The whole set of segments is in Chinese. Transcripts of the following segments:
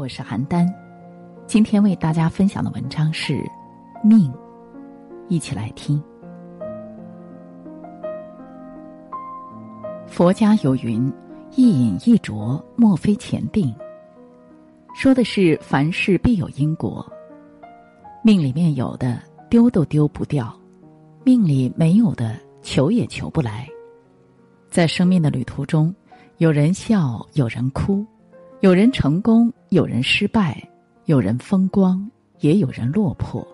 我是邯郸，今天为大家分享的文章是《命》，一起来听。佛家有云：“一饮一啄，莫非前定。”说的是凡事必有因果，命里面有的丢都丢不掉，命里没有的求也求不来。在生命的旅途中，有人笑，有人哭。有人成功，有人失败，有人风光，也有人落魄。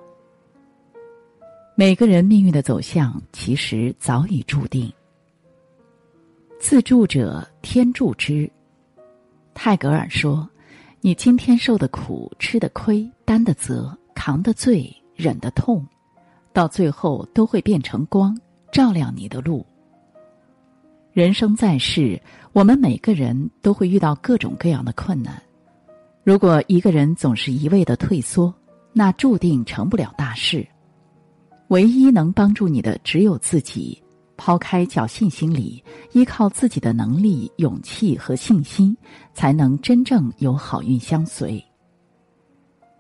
每个人命运的走向，其实早已注定。自助者天助之。泰戈尔说：“你今天受的苦、吃的亏、担的责、扛的罪、忍的痛，到最后都会变成光，照亮你的路。”人生在世，我们每个人都会遇到各种各样的困难。如果一个人总是一味的退缩，那注定成不了大事。唯一能帮助你的，只有自己。抛开侥幸心理，依靠自己的能力、勇气和信心，才能真正有好运相随。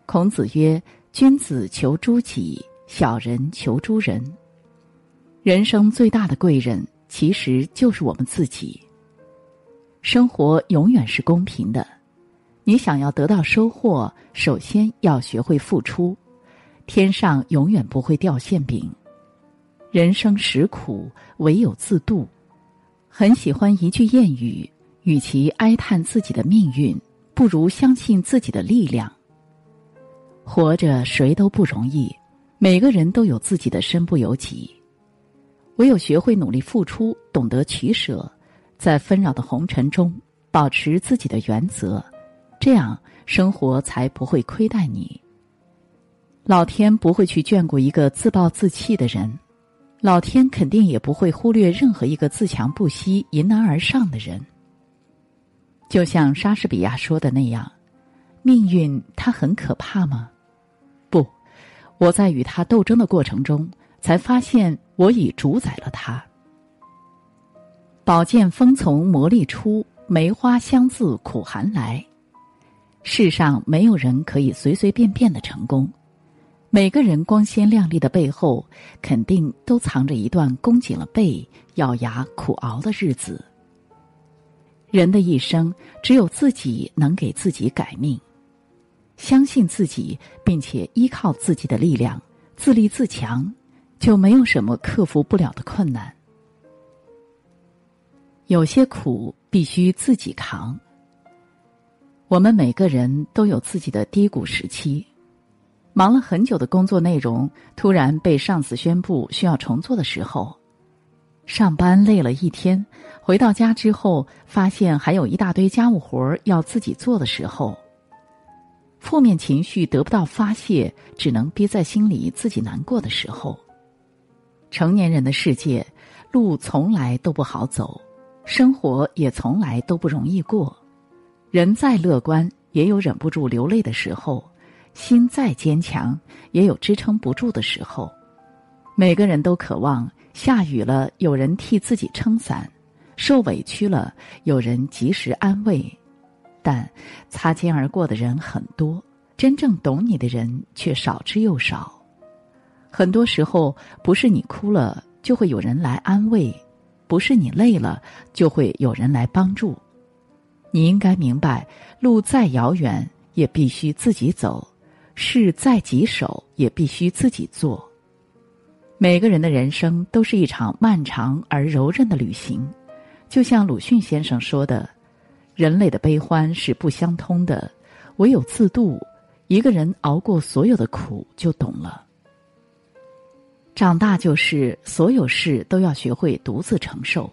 孔子曰：“君子求诸己，小人求诸人。”人生最大的贵人。其实就是我们自己。生活永远是公平的，你想要得到收获，首先要学会付出。天上永远不会掉馅饼，人生实苦，唯有自渡。很喜欢一句谚语：与其哀叹自己的命运，不如相信自己的力量。活着谁都不容易，每个人都有自己的身不由己。唯有学会努力付出，懂得取舍，在纷扰的红尘中保持自己的原则，这样生活才不会亏待你。老天不会去眷顾一个自暴自弃的人，老天肯定也不会忽略任何一个自强不息、迎难而上的人。就像莎士比亚说的那样，命运它很可怕吗？不，我在与他斗争的过程中。才发现我已主宰了他。宝剑锋从磨砺出，梅花香自苦寒来。世上没有人可以随随便便的成功，每个人光鲜亮丽的背后，肯定都藏着一段弓紧了背、咬牙苦熬的日子。人的一生，只有自己能给自己改命。相信自己，并且依靠自己的力量，自立自强。就没有什么克服不了的困难。有些苦必须自己扛。我们每个人都有自己的低谷时期，忙了很久的工作内容突然被上司宣布需要重做的时候，上班累了一天，回到家之后发现还有一大堆家务活要自己做的时候，负面情绪得不到发泄，只能憋在心里自己难过的时候。成年人的世界，路从来都不好走，生活也从来都不容易过。人再乐观，也有忍不住流泪的时候；心再坚强，也有支撑不住的时候。每个人都渴望下雨了有人替自己撑伞，受委屈了有人及时安慰。但擦肩而过的人很多，真正懂你的人却少之又少。很多时候，不是你哭了就会有人来安慰，不是你累了就会有人来帮助。你应该明白，路再遥远也必须自己走，事再棘手也必须自己做。每个人的人生都是一场漫长而柔韧的旅行，就像鲁迅先生说的：“人类的悲欢是不相通的，唯有自渡。一个人熬过所有的苦，就懂了。”长大就是所有事都要学会独自承受，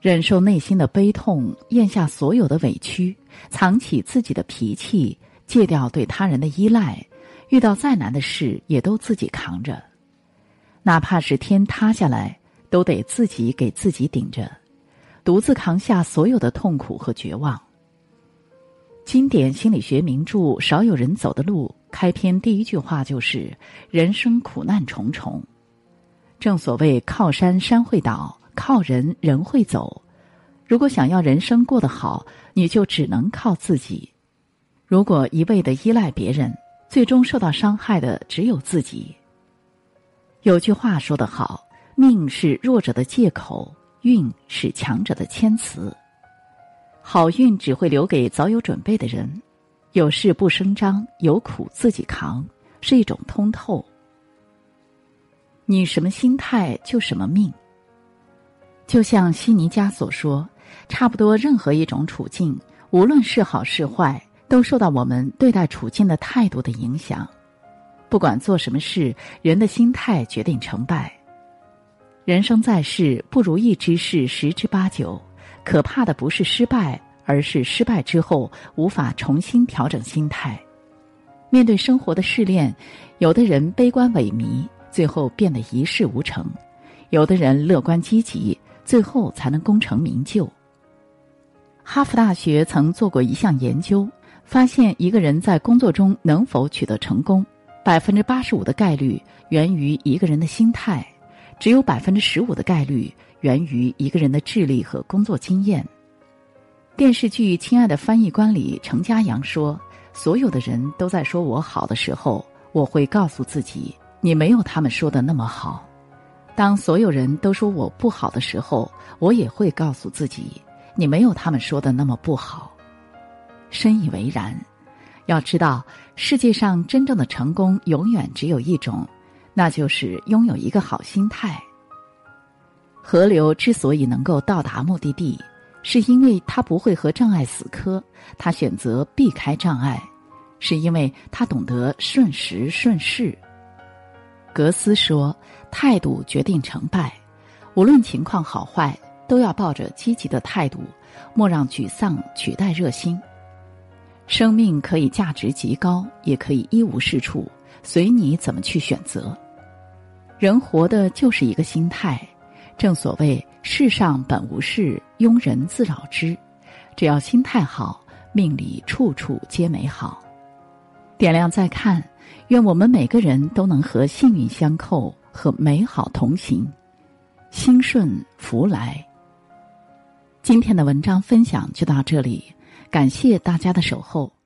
忍受内心的悲痛，咽下所有的委屈，藏起自己的脾气，戒掉对他人的依赖，遇到再难的事也都自己扛着，哪怕是天塌下来，都得自己给自己顶着，独自扛下所有的痛苦和绝望。经典心理学名著《少有人走的路》。开篇第一句话就是“人生苦难重重”，正所谓“靠山山会倒，靠人人会走”。如果想要人生过得好，你就只能靠自己。如果一味的依赖别人，最终受到伤害的只有自己。有句话说得好：“命是弱者的借口，运是强者的谦辞。”好运只会留给早有准备的人。有事不声张，有苦自己扛，是一种通透。你什么心态，就什么命。就像悉尼加所说，差不多任何一种处境，无论是好是坏。都受到我们对待处境的态度的影响。不管做什么事，人的心态决定成败。人生在世，不如意之事十之八九。可怕的不是失败，而是失败之后无法重新调整心态。面对生活的试炼，有的人悲观萎靡，最后变得一事无成；有的人乐观积极，最后才能功成名就。哈佛大学曾做过一项研究。发现一个人在工作中能否取得成功，百分之八十五的概率源于一个人的心态，只有百分之十五的概率源于一个人的智力和工作经验。电视剧《亲爱的翻译官》里，程家阳说：“所有的人都在说我好的时候，我会告诉自己，你没有他们说的那么好；当所有人都说我不好的时候，我也会告诉自己，你没有他们说的那么不好。”深以为然。要知道，世界上真正的成功永远只有一种，那就是拥有一个好心态。河流之所以能够到达目的地，是因为它不会和障碍死磕，它选择避开障碍，是因为它懂得顺时顺势。格斯说：“态度决定成败，无论情况好坏，都要抱着积极的态度，莫让沮丧取代热心。”生命可以价值极高，也可以一无是处，随你怎么去选择。人活的就是一个心态，正所谓世上本无事，庸人自扰之。只要心态好，命里处处皆美好。点亮再看，愿我们每个人都能和幸运相扣，和美好同行，心顺福来。今天的文章分享就到这里。感谢大家的守候。